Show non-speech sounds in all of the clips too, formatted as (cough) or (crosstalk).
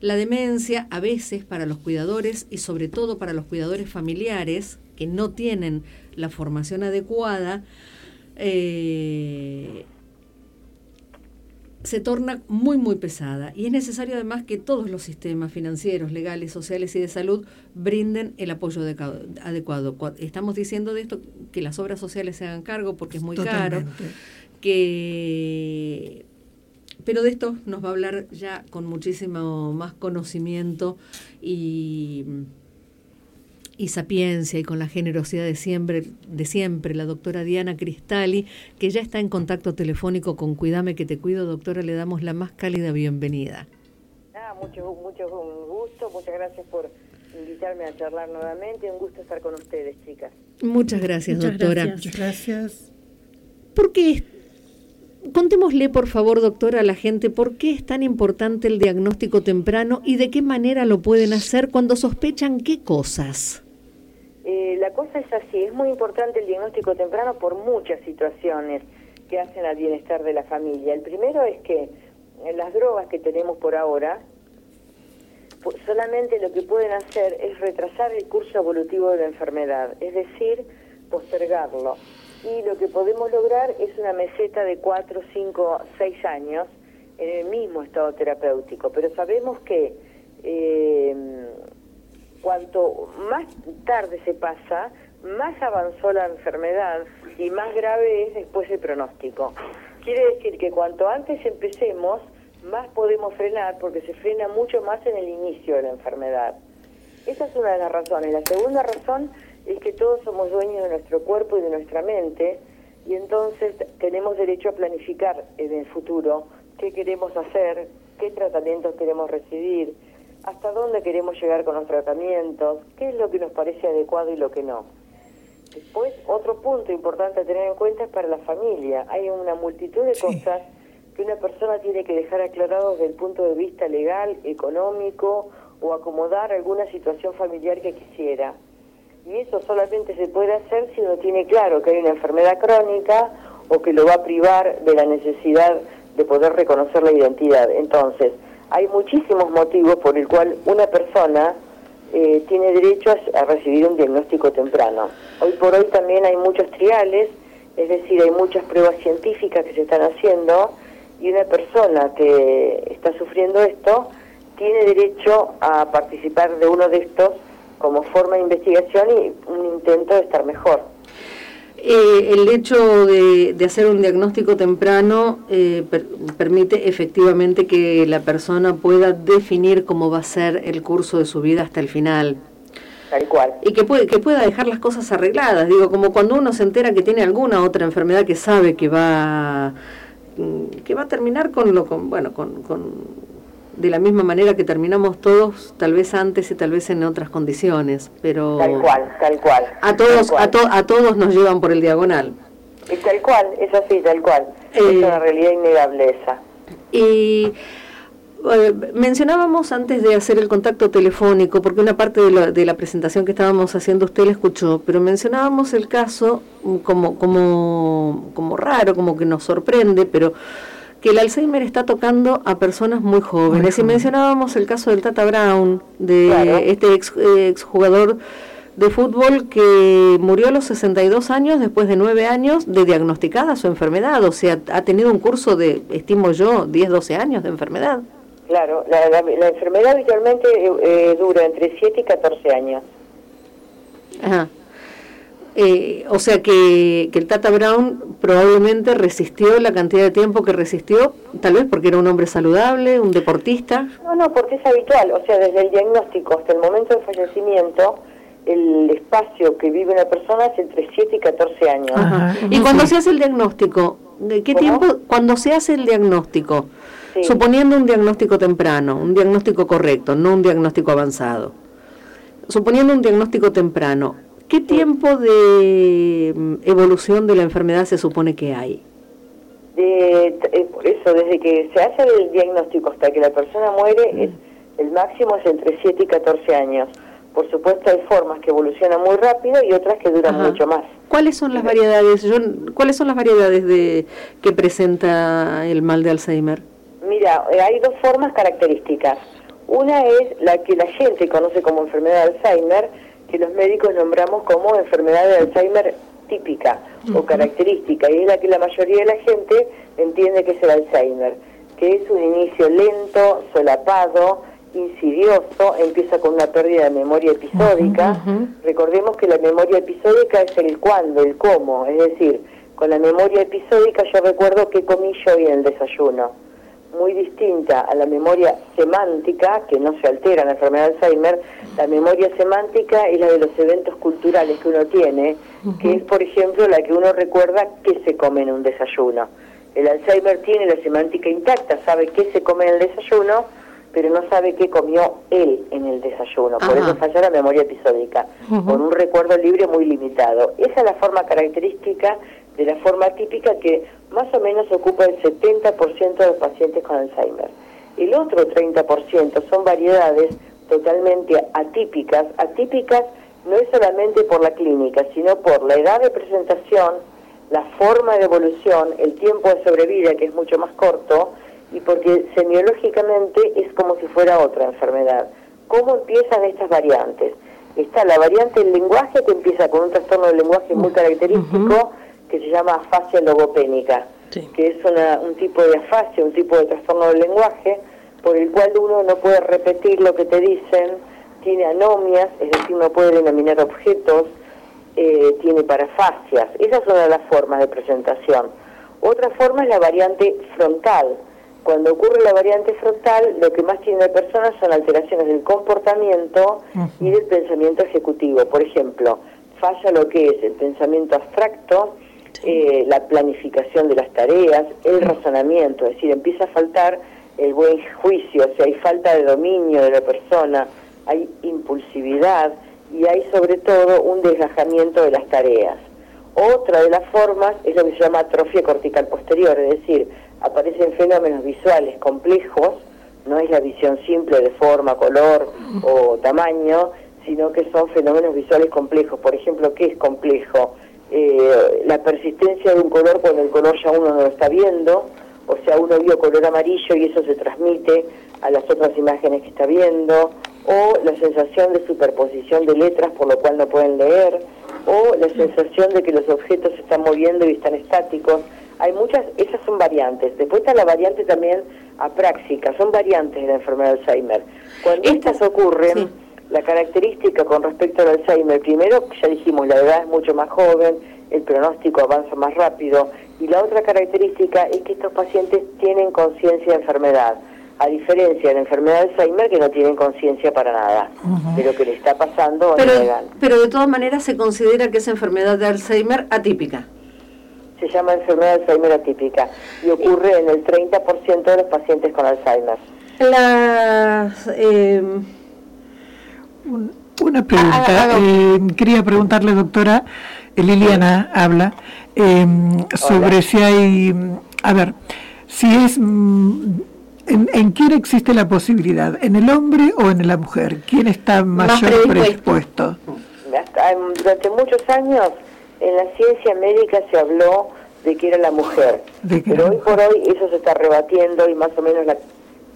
La demencia a veces para los cuidadores y sobre todo para los cuidadores familiares que no tienen la formación adecuada, eh, se torna muy, muy pesada y es necesario además que todos los sistemas financieros, legales, sociales y de salud brinden el apoyo adecuado. Estamos diciendo de esto que las obras sociales se hagan cargo porque es muy caro, que pero de esto nos va a hablar ya con muchísimo más conocimiento y y sapiencia y con la generosidad de siempre, de siempre, la doctora Diana Cristali, que ya está en contacto telefónico con Cuidame que te cuido, doctora, le damos la más cálida bienvenida. Ah, mucho, mucho gusto, muchas gracias por invitarme a charlar nuevamente, un gusto estar con ustedes, chicas. Muchas gracias, doctora. Muchas gracias. ¿Por qué? Contémosle, por favor, doctora, a la gente por qué es tan importante el diagnóstico temprano y de qué manera lo pueden hacer cuando sospechan qué cosas. Eh, la cosa es así, es muy importante el diagnóstico temprano por muchas situaciones que hacen al bienestar de la familia. El primero es que en las drogas que tenemos por ahora, solamente lo que pueden hacer es retrasar el curso evolutivo de la enfermedad, es decir, postergarlo. Y lo que podemos lograr es una meseta de 4, 5, 6 años en el mismo estado terapéutico, pero sabemos que eh, cuanto más tarde se pasa, más avanzó la enfermedad y más grave es después el pronóstico. Quiere decir que cuanto antes empecemos, más podemos frenar porque se frena mucho más en el inicio de la enfermedad. Esa es una de las razones. La segunda razón es que todos somos dueños de nuestro cuerpo y de nuestra mente y entonces tenemos derecho a planificar en el futuro qué queremos hacer, qué tratamientos queremos recibir, hasta dónde queremos llegar con los tratamientos, qué es lo que nos parece adecuado y lo que no. Después, otro punto importante a tener en cuenta es para la familia. Hay una multitud de cosas que una persona tiene que dejar aclarados desde el punto de vista legal, económico o acomodar alguna situación familiar que quisiera. Y eso solamente se puede hacer si uno tiene claro que hay una enfermedad crónica o que lo va a privar de la necesidad de poder reconocer la identidad. Entonces, hay muchísimos motivos por el cual una persona eh, tiene derecho a, recibir un diagnóstico temprano. Hoy por hoy también hay muchos triales, es decir, hay muchas pruebas científicas que se están haciendo y una persona que está sufriendo esto tiene derecho a participar de uno de estos como forma de investigación y un intento de estar mejor. Eh, el hecho de, hacer un diagnóstico temprano eh, permite efectivamente que la persona pueda definir cómo va a ser el curso de su vida hasta el final. Tal cual. Y que, puede, que pueda dejar las cosas arregladas. Digo, como cuando uno se entera que tiene alguna otra enfermedad que sabe que va que va a terminar con lo con, bueno con, con de la misma manera que terminamos todos, tal vez antes y tal vez en otras condiciones, pero tal cual, tal cual. A todos, A, a todos nos llevan por el diagonal. Y tal cual, es así, tal cual. es eh, una realidad innegable esa. Y eh, mencionábamos antes de hacer el contacto telefónico, porque una parte de la, de la presentación que estábamos haciendo usted la escuchó, pero mencionábamos el caso como, como, como raro, como que nos sorprende, pero que el Alzheimer está tocando a personas muy jóvenes. y mencionábamos el caso del Tata Brown, de este ex, ex, jugador de fútbol que murió a los 62 años después de nueve años de diagnosticada su enfermedad. O sea, ha tenido un curso de, estimo yo, 10, 12 años de enfermedad. Claro, la, la, enfermedad habitualmente eh, eh, dura entre 7 y 14 años. Ajá. Eh, o sea que, el Tata Brown probablemente resistió la cantidad de tiempo que resistió, tal vez porque era un hombre saludable, un deportista. No, no, porque es habitual, o sea, desde el diagnóstico hasta el momento del fallecimiento, el espacio que vive una persona es entre 7 y 14 años. Y cuando se hace el diagnóstico, ¿de qué tiempo? Cuando se hace el diagnóstico, suponiendo un diagnóstico temprano, un diagnóstico correcto, no un diagnóstico avanzado, suponiendo un diagnóstico temprano, ¿Qué tiempo de mm, evolución de la enfermedad se supone que hay? De, eh, por eso, desde que se hace el diagnóstico hasta que la persona muere, mm. el máximo es entre 7 y 14 años. Por supuesto, hay formas que evolucionan muy rápido y otras que duran mucho más. ¿Cuáles son las variedades? ¿Cuáles son las variedades de que presenta el mal de Alzheimer? Mira, eh, hay dos formas características. Una es la que la gente conoce como enfermedad de Alzheimer, que los médicos nombramos como enfermedad de Alzheimer típica o característica, y es la que la mayoría de la gente entiende que es el Alzheimer, que es un inicio lento, solapado, insidioso, empieza con una pérdida de memoria episódica. Recordemos que la memoria episódica es el cuándo, el cómo, es decir, con la memoria episódica yo recuerdo qué comí yo hoy en el desayuno. Muy distinta a la memoria semántica, que no se altera en la enfermedad de Alzheimer, la memoria semántica es la de los eventos culturales que uno tiene, que es, por ejemplo, la que uno recuerda qué se come en un desayuno. El Alzheimer tiene la semántica intacta, sabe qué se come en el desayuno, pero no sabe qué comió él en el desayuno. Por eso falla la memoria episódica, con un recuerdo libre muy limitado. Esa es la forma característica de la forma típica que más o menos ocupa el 70% de los pacientes con Alzheimer. El otro 30% son variedades totalmente atípicas. Atípicas no es solamente por la clínica, sino por la edad de presentación, la forma de evolución, el tiempo de sobrevida, que es mucho más corto, y porque semiológicamente es como si fuera otra enfermedad. ¿Cómo empiezan estas variantes? Está la variante del lenguaje que empieza con un trastorno del lenguaje muy característico que se llama afasia logopénica, que es un tipo de afasia, un tipo de trastorno del lenguaje por el cual uno no puede repetir lo que te dicen, tiene anomias, es decir, no puede denominar objetos, eh, tiene parafasias. Esas son las formas de presentación. Otra forma es la variante frontal, cuando ocurre la variante frontal, lo que más tiene la persona son alteraciones del comportamiento y del pensamiento ejecutivo. Por ejemplo, falla lo que es el pensamiento abstracto, eh, la planificación de las tareas, el razonamiento, es decir, empieza a faltar el buen juicio, o sea, hay falta de dominio de la persona, hay impulsividad y hay sobre todo un desgajamiento de las tareas. Otra de las formas es lo que se llama atrofia cortical posterior, es decir, aparecen fenómenos visuales complejos, no es la visión simple de forma, color o tamaño, sino que son fenómenos visuales complejos. Por ejemplo, ¿qué es complejo? Eh, la persistencia de un color cuando el color ya uno no lo está viendo, o sea, uno vio color amarillo y eso se transmite a las otras imágenes que está viendo, o la sensación de superposición de letras por lo cual no pueden leer, o la sensación de que los objetos se están moviendo y están estáticos hay muchas, esas son variantes. Después está la variante también apráxica, son variantes de la enfermedad de Alzheimer. Cuando estas ocurren, la característica con respecto al Alzheimer, primero, ya dijimos, la edad es mucho más joven, el pronóstico avanza más rápido, y la otra característica es que estos pacientes tienen conciencia de enfermedad, a diferencia de la enfermedad de Alzheimer que no tienen conciencia para nada de lo que le está pasando. Pero, pero de todas maneras se considera que es enfermedad de Alzheimer atípica se llama enfermedad de Alzheimer atípica y ocurre en el 30% de los pacientes con Alzheimer. Eh, una pregunta. Ah, ah, eh, quería preguntarle, doctora, eh, Liliana habla, sobre si hay, a ver, si es, mm, en, quién existe la posibilidad? ¿En el hombre o en la mujer? ¿Quién está mayor predispuesto? Durante muchos años en la ciencia médica se habló de que era la mujer, pero hoy por hoy eso se está rebatiendo y más o menos la,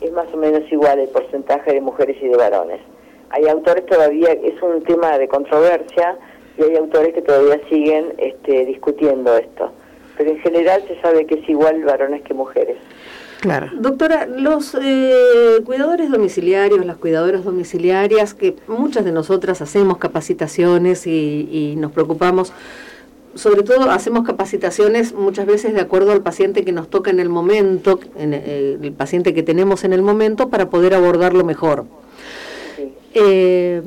es más o menos igual el porcentaje de mujeres y de varones. Hay autores todavía, es un tema de controversia y hay autores que todavía siguen este, discutiendo esto, pero en general se sabe que es igual varones que mujeres. Claro. Doctora, los eh, cuidadores domiciliarios, las cuidadoras domiciliarias, que muchas de nosotras hacemos capacitaciones y, y nos preocupamos sobre todo hacemos capacitaciones muchas veces de acuerdo al paciente que nos toca en el momento, en eh, el, paciente que tenemos en el momento, para poder abordarlo mejor. Eh,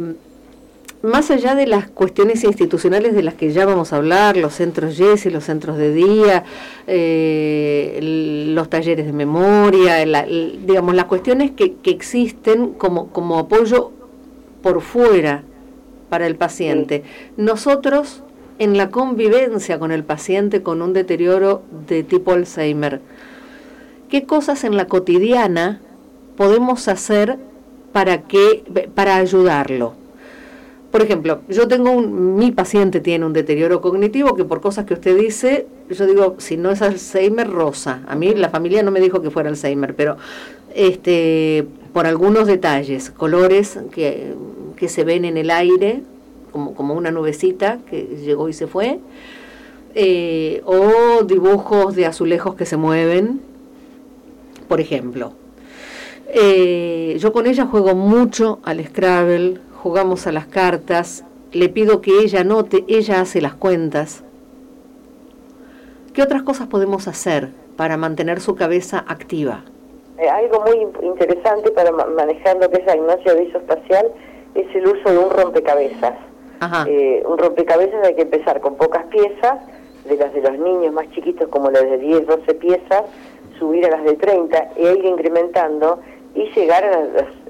más allá de las cuestiones institucionales de las que ya vamos a hablar, los centros y los centros de día, eh, los talleres de memoria, digamos, las cuestiones que, que existen como, como apoyo por fuera para el paciente. Nosotros en la convivencia con el paciente con un deterioro de tipo Alzheimer. ¿Qué cosas en la cotidiana podemos hacer para, que, para ayudarlo? Por ejemplo, yo tengo un, mi paciente tiene un deterioro cognitivo que por cosas que usted dice, yo digo, si no es Alzheimer, rosa. A mí la familia no me dijo que fuera Alzheimer, pero este por algunos detalles, colores que, que se ven en el aire, como, como una nubecita que llegó y se fue, eh, o dibujos de azulejos que se mueven, por ejemplo. Eh, yo con ella juego mucho al Scrabble, jugamos a las cartas, le pido que ella note, ella hace las cuentas. ¿Qué otras cosas podemos hacer para mantener su cabeza activa? Eh, algo muy interesante para manejar lo que es la gimnasia visoespacial es el uso de un rompecabezas. Eh, un rompecabezas hay que empezar con pocas piezas, de las de los niños más chiquitos como las de 10, 12 piezas, subir a las de 30 e ir incrementando y llegar a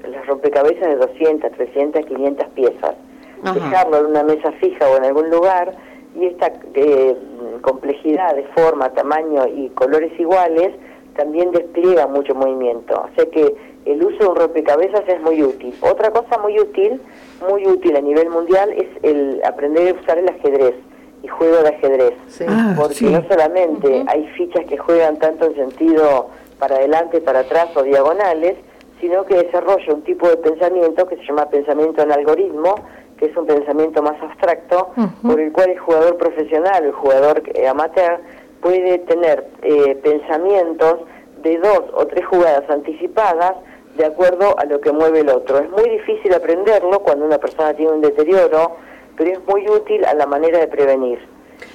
las, rompecabezas de 200, 300, 500 piezas. Dejarlo en una mesa fija o en algún lugar y esta eh, complejidad de forma, tamaño y colores iguales también despliega mucho movimiento. O sea que el uso de un rompecabezas es muy útil. Otra cosa muy útil, muy útil a nivel mundial, es el aprender a usar el ajedrez y juego de ajedrez. Ah, porque no solamente hay fichas que juegan tanto en sentido para adelante, para atrás o diagonales, sino que desarrolla un tipo de pensamiento que se llama pensamiento en algoritmo, que es un pensamiento más abstracto, por el cual el jugador profesional, el jugador amateur, puede tener eh, pensamientos de dos o tres jugadas anticipadas de acuerdo a lo que mueve el otro. Es muy difícil aprenderlo cuando una persona tiene un deterioro, pero es muy útil a la manera de prevenir,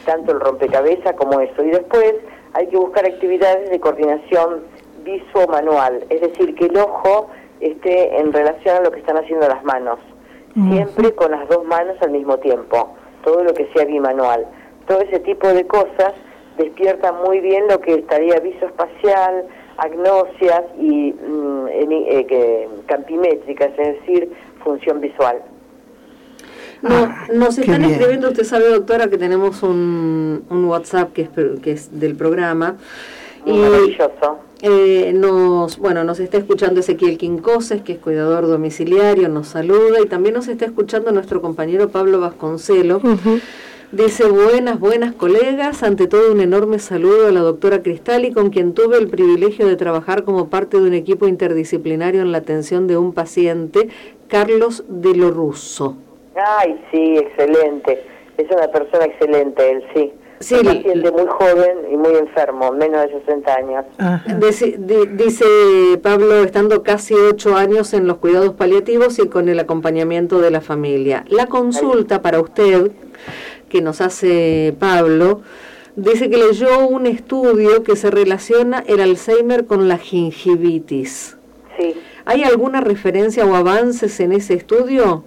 tanto el rompecabezas como eso. Y después hay que buscar actividades de coordinación visuo-manual, es decir, que el ojo esté en relación a lo que están haciendo las manos, siempre con las dos manos al mismo tiempo, todo lo que sea bimanual. Todo ese tipo de cosas despierta muy bien lo que estaría visoespacial, agnosias y mm, eh, campimétricas, es decir, función visual. No, ah, nos están escribiendo, usted sabe, doctora, que tenemos un, un WhatsApp que es, que es del programa. y, maravilloso. Eh, nos, bueno, nos está escuchando Ezequiel Quincoses, que es cuidador domiciliario, nos saluda y también nos está escuchando nuestro compañero Pablo Vasconcelo. Dice, buenas, buenas colegas, ante todo un enorme saludo a la doctora Cristali, con quien tuve el privilegio de trabajar como parte de un equipo interdisciplinario en la atención de un paciente, Carlos de lo Russo. Ay, sí, excelente. Es una persona excelente él, sí. Sí, un paciente muy joven y muy enfermo, menos de 60 años. Dice, dice, Pablo, estando casi ocho años en los cuidados paliativos y con el acompañamiento de la familia. La consulta para usted, que nos hace Pablo, dice que leyó un estudio que se relaciona el Alzheimer con la gingivitis. Sí. ¿Hay alguna referencia o avances en ese estudio?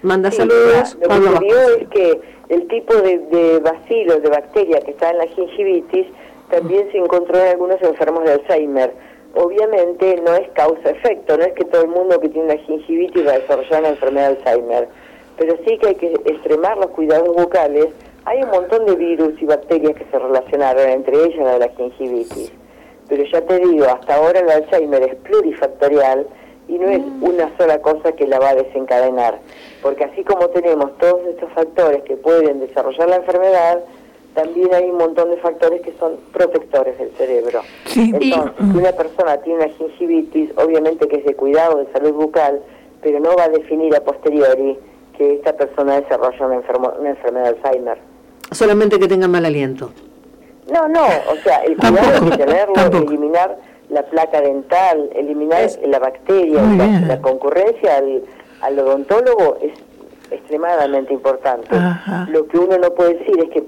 Manda saludos. Lo que se vio es que el tipo de, de bacilo, de bacteria que está en la gingivitis, también se encontró en algunos enfermos de Alzheimer. Obviamente no es causa-efecto, no es que todo el mundo que tiene la gingivitis va a desarrollar una enfermedad de Alzheimer, pero sí que hay que extremar los cuidados bucales. Hay un montón de virus y bacterias que se relacionaron, entre ellas la de la gingivitis. Pero ya te digo, hasta ahora el Alzheimer es plurifactorial y no es mm. una sola cosa que la va a desencadenar, porque así como tenemos todos estos factores que pueden desarrollar la enfermedad, también hay un montón de factores que son protectores del cerebro. Entonces, si una persona tiene una gingivitis, obviamente que es de cuidado de salud bucal, pero no va a definir a posteriori que esta persona desarrolla una, una enfermedad de Alzheimer. Solamente que tenga mal aliento. No, no, o sea, el cuidado de tenerlo, eliminar la placa dental, eliminar la bacteria, la, concurrencia al, al, odontólogo es extremadamente importante. Lo que uno no puede decir es que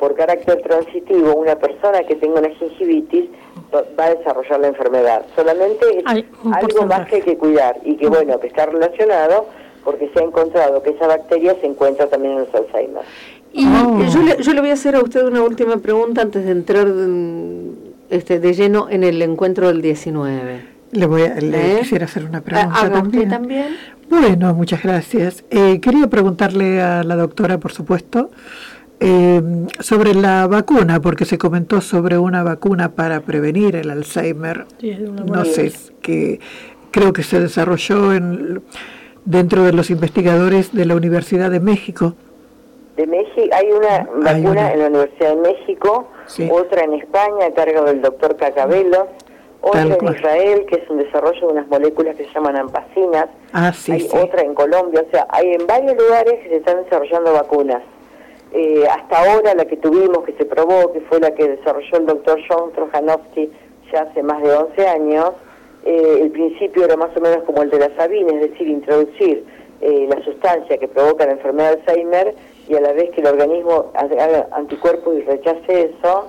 por carácter transitivo una persona que tenga una gingivitis va a desarrollar la enfermedad. Solamente es algo más que hay que cuidar y que bueno, que está relacionado porque se ha encontrado que esa bacteria se encuentra también en los Alzheimer. Y oh. yo, le, yo le voy a hacer a usted una última pregunta antes de entrar este, de lleno en el encuentro del 19. Le, voy a, le ¿Eh? quisiera hacer una pregunta también. también. Bueno, muchas gracias. Eh, quería preguntarle a la doctora, por supuesto, eh, sobre la vacuna, porque se comentó sobre una vacuna para prevenir el Alzheimer. no sé, que creo que se desarrolló en, dentro de los investigadores de la Universidad de México. De México, hay una vacuna en la Universidad de México, otra en España a cargo del doctor Cacabelos, otra en Israel, que es un desarrollo de unas moléculas que se llaman ampacinas, ah, sí, hay otra en Colombia, o sea, hay en varios lugares que se están desarrollando vacunas. Eh, hasta ahora la que tuvimos, que se probó, que fue la que desarrolló el doctor John Trojanowski ya hace más de 11 años, eh, el principio era más o menos como el de la Sabine, es decir, introducir eh, la sustancia que provoca la enfermedad de Alzheimer y a la vez que el organismo haga anticuerpos y rechace eso,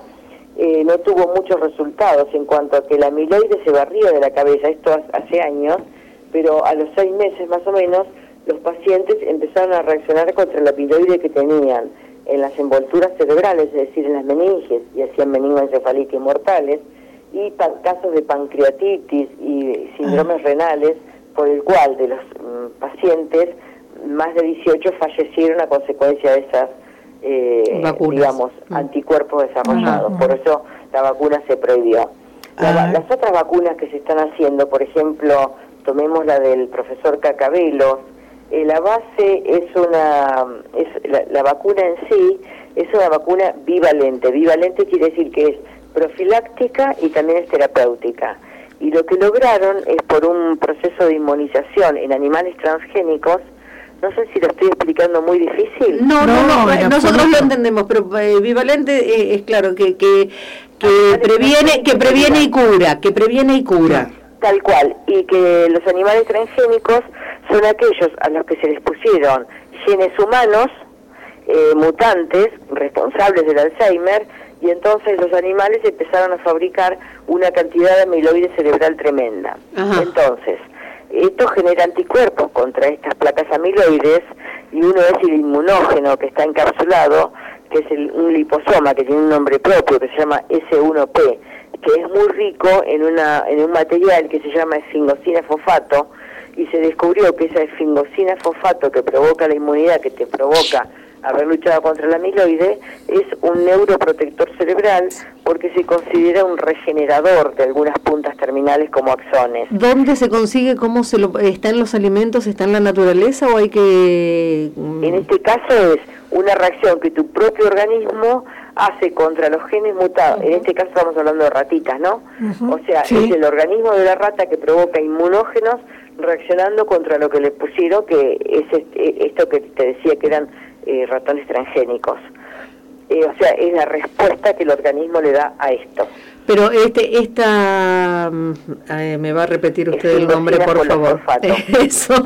eh, no tuvo muchos resultados en cuanto a que la amiloide se barría de la cabeza, esto hace años, pero a los seis meses más o menos los pacientes empezaron a reaccionar contra la amiloide que tenían en las envolturas cerebrales, es decir, en las meninges, y hacían meningoencefalitis mortales, y casos de pancreatitis y síndromes ah. renales, por el cual de los mm, pacientes, más de 18 fallecieron a consecuencia de esas eh, digamos, mm. anticuerpos desarrollados. Por eso la vacuna se prohibió. Ah. las otras vacunas que se están haciendo, por ejemplo, tomemos la del profesor Cacabelo, eh, la base es una, es la, vacuna en sí es una vacuna bivalente. Bivalente quiere decir que es profiláctica y también es terapéutica. Y lo que lograron es por un proceso de inmunización en animales transgénicos, no sé si lo estoy explicando muy difícil. No, no, no, nosotros lo entendemos, pero eh, bivalente eh, es claro que que, que previene que previene y cura, que previene y cura. Tal cual, y que los animales transgénicos son aquellos a los que se les pusieron genes humanos, eh, mutantes, responsables del Alzheimer, y entonces los animales empezaron a fabricar una cantidad de amiloide cerebral tremenda. Entonces, esto genera anticuerpos contra estas placas amiloides y uno es el inmunógeno que está encapsulado, que es el, un liposoma que tiene un nombre propio que se llama S1P, que es muy rico en, una, en un material que se llama esfingosina fosfato y se descubrió que esa esfingosina fosfato que provoca la inmunidad, que te provoca haber luchado contra la amiloide, es un neuroprotector cerebral porque se considera un regenerador de algunas puntas terminales como axones. ¿Dónde se consigue? ¿Cómo se lo, está en los alimentos? ¿Está en la naturaleza o hay que...? Mm? En este caso es una reacción que tu propio organismo hace contra los genes mutados. En este caso estamos hablando de ratitas, ¿no? O sea, es el organismo de la rata que provoca inmunógenos reaccionando contra lo que le pusieron, que es este, esto que te decía que eran eh, ratones transgénicos. Eh, o sea, es la respuesta que el organismo le da a esto. Pero este, esta, mm, me va a repetir usted el nombre, por favor. (laughs) Eso. (laughs)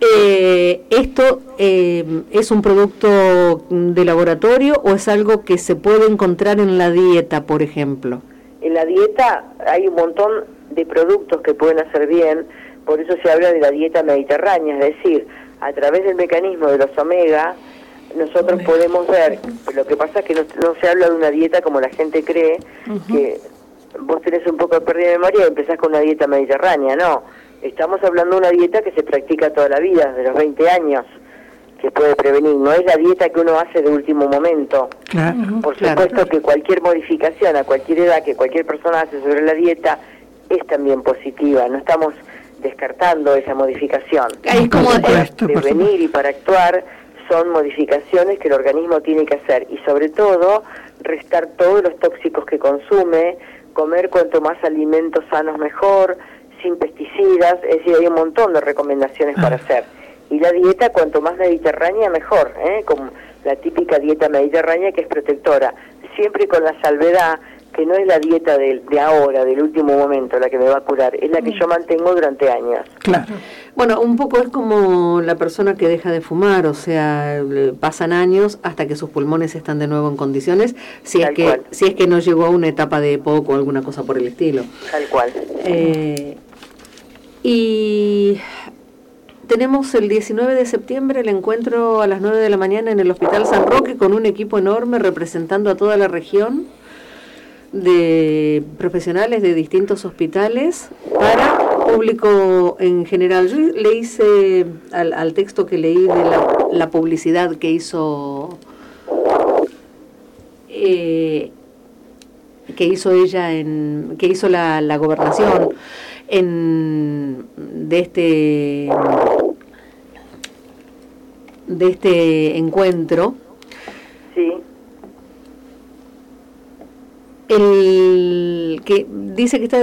eh, ¿Esto eh, es un producto de laboratorio o es algo que se puede encontrar en la dieta, por ejemplo? En la dieta hay un montón de productos que pueden hacer bien, por eso se habla de la dieta mediterránea, es decir, a través del mecanismo de los omega, nosotros podemos ver, lo que pasa es que no, se habla de una dieta como la gente cree, que vos tenés un poco de pérdida de memoria y empezás con una dieta mediterránea, no. Estamos hablando de una dieta que se practica toda la vida, de los 20 años, que puede prevenir. No es la dieta que uno hace de último momento. Por supuesto que cualquier modificación a cualquier edad que cualquier persona hace sobre la dieta es también positiva. No estamos descartando esa modificación. Es como prevenir y para actuar son modificaciones que el organismo tiene que hacer y sobre todo restar todos los tóxicos que consume, comer cuanto más alimentos sanos mejor, sin pesticidas, es decir, hay un montón de recomendaciones para ah. hacer. Y la dieta cuanto más mediterránea mejor, ¿eh? como la típica dieta mediterránea que es protectora, siempre con la salvedad que no es la dieta de, de, ahora, del último momento, la que me va a curar, es la que yo mantengo durante años. Claro. Bueno, un poco es como la persona que deja de fumar, o sea, pasan años hasta que sus pulmones están de nuevo en condiciones, si es que si es que no llegó a una etapa de poco o alguna cosa por el estilo. Tal cual. Eh, y tenemos el 19 de septiembre el encuentro a las 9 de la mañana en el Hospital San Roque con un equipo enorme representando a toda la región de profesionales de distintos hospitales para público en general. Yo le hice al, texto que leí de la, publicidad que hizo eh, que hizo ella en que hizo la, la gobernación en de este de este encuentro sí el que dice que está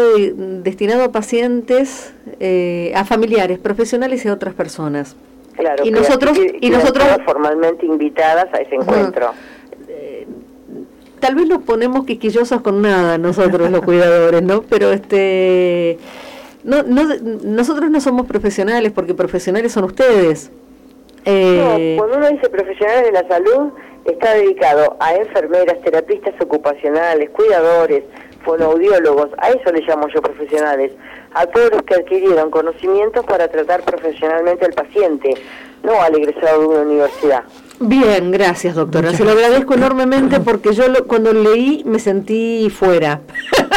destinado a pacientes, eh, a familiares, profesionales y a otras personas. Claro. Y nosotros y nosotros formalmente invitadas a ese encuentro. Eh, tal vez nos ponemos quisquillosos con nada nosotros los (laughs) cuidadores, ¿no? Pero este no, no nosotros no somos profesionales porque profesionales son ustedes. Eh, no, cuando uno dice profesionales de la salud, está dedicado a enfermeras, terapistas ocupacionales, cuidadores, fonoaudiólogos, a eso le llamo yo profesionales, a todos los que adquirieron conocimientos para tratar profesionalmente al paciente, no al egresado de una universidad. Bien, gracias doctora. Se lo agradezco enormemente porque yo cuando leí me sentí fuera.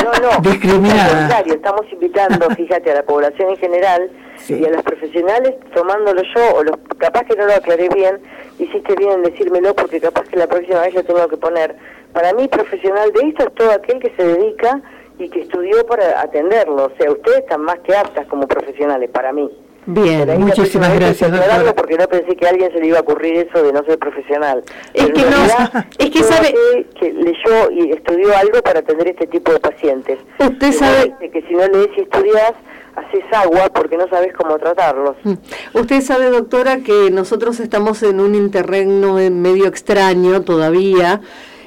No, no, discriminada. estamos invitando, (laughs) fíjate, a la población en general y a los profesionales tomándolo yo, o los, capaz que no lo aclaré bien, hiciste bien en decírmelo porque capaz que la próxima vez lo tengo que poner. Para mí, profesional de esto es todo aquel que se dedica y que estudió para atenderlo. O sea, ustedes están más que aptas como profesionales, para mí. Bien, muchísimas gracias, doctora. Porque no pensé que a alguien se le iba a ocurrir eso de no ser profesional. Es que no, (laughs) es que sabe... Que leyó y estudió algo para atender este tipo de pacientes. Usted sabe... Que si no lees y estudias, haces agua porque no sabes cómo tratarlos. Mm. Usted sabe, doctora, que nosotros estamos en un interregno medio extraño todavía,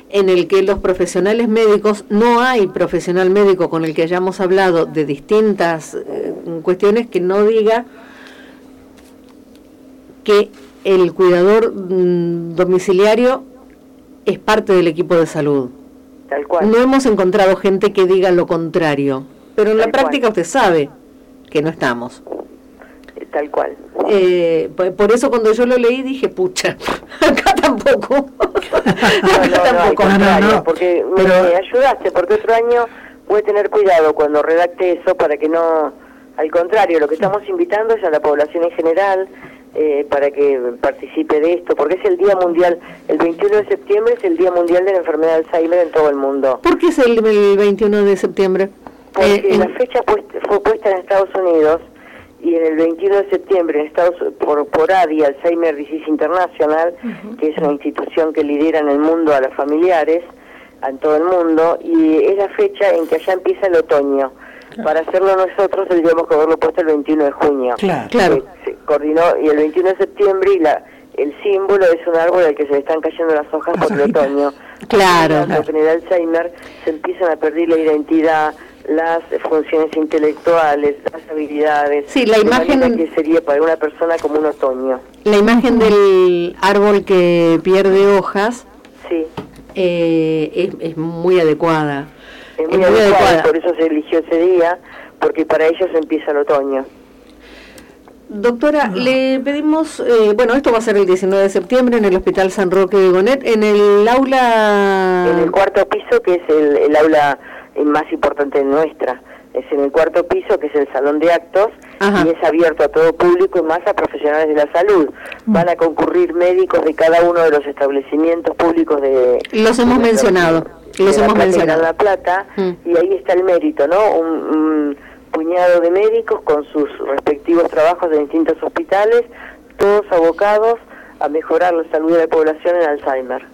en el que los profesionales médicos, no hay profesional médico con el que hayamos hablado de distintas eh, cuestiones que no diga que el cuidador mm, domiciliario es parte del equipo de salud. Tal cual. No hemos encontrado gente que diga lo contrario, pero en la práctica usted sabe que no estamos. Eh, tal cual. Eh, por eso cuando yo lo leí dije, pucha, (laughs) acá tampoco. (laughs) acá tampoco. No, porque me, ayudaste, porque otro año voy a tener cuidado cuando redacte eso para que no, al contrario, lo que estamos invitando es a la población en general, eh, para que participe de esto, porque es el Día Mundial, el 21 de septiembre es el Día Mundial de la Enfermedad de Alzheimer en todo el mundo. ¿Por qué es el, 21 de septiembre? Porque eh, la fecha fue puesta en Estados Unidos y en el 21 de septiembre en Estados por, por ADI, Alzheimer Disease International, que es una institución que lidera en el mundo a los familiares, en todo el mundo, y es la fecha en que allá empieza el otoño. Para hacerlo nosotros tendríamos que haberlo puesto el 21 de junio. Claro. Se, coordinó y el 21 de septiembre y la el símbolo es un árbol al que se le están cayendo las hojas por el otoño. Claro. En el Alzheimer se empiezan a perder la identidad, las funciones intelectuales, las habilidades. Sí, la imagen que sería para una persona como un otoño. La imagen del árbol que pierde hojas. Sí. Eh, es, es muy adecuada es muy, adecuada, por eso se eligió ese día, porque para ellos empieza el otoño. Doctora, le pedimos, eh, bueno, esto va a ser el 19 de septiembre en el Hospital San Roque de Gonet, en el aula... En el cuarto piso, que es el, aula más importante nuestra. Es en el cuarto piso, que es el salón de actos, y es abierto a todo público y más a profesionales de la salud. Mm. Van a concurrir médicos de cada uno de los establecimientos públicos de... Los hemos mencionado los hemos mencionado. La Plata, mm. y ahí está el mérito, ¿no? Un, puñado de médicos con sus respectivos trabajos de distintos hospitales, todos abocados a mejorar la salud de la población en Alzheimer.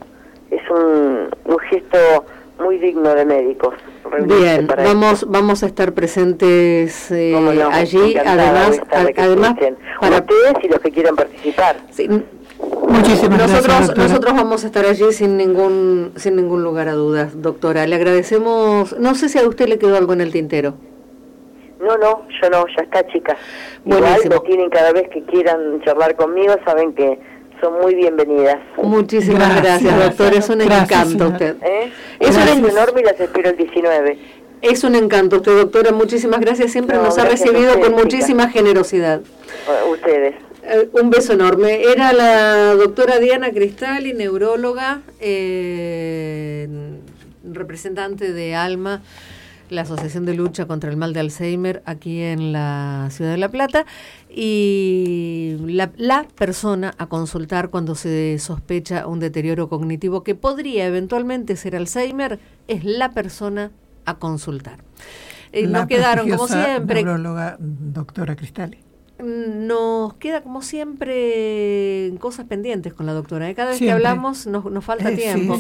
Es un, un gesto muy digno de médicos. Bien, vamos vamos a estar presentes eh, allí, además, además para ustedes y los que quieran participar. Sí, Muchísimas nosotros, gracias. Nosotros vamos a estar allí sin ningún, sin ningún lugar a dudas, doctora. Le agradecemos. No sé si a usted le quedó algo en el tintero. No, no, yo no, ya está, chicas. Igual lo tienen cada vez que quieran charlar conmigo, saben que son muy bienvenidas. Muchísimas gracias, doctor. Es un encanto usted. ¿Eh? Es un enorme y las espero el 19. Es un encanto usted, doctora. Muchísimas gracias. Siempre nos ha recibido con muchísima generosidad. Ustedes. Eh, un beso enorme. Era la doctora Diana Cristali, neuróloga, eh, representante de ALMA, la Asociación de Lucha contra el Mal de Alzheimer, aquí en la Ciudad de La Plata, y la, la persona a consultar cuando se sospecha un deterioro cognitivo que podría eventualmente ser Alzheimer es la persona a consultar. Eh, nos quedaron, como siempre. Neuróloga, doctora Cristali nos queda como siempre cosas pendientes con la doctora. ¿eh? Cada vez que hablamos nos, nos falta tiempo.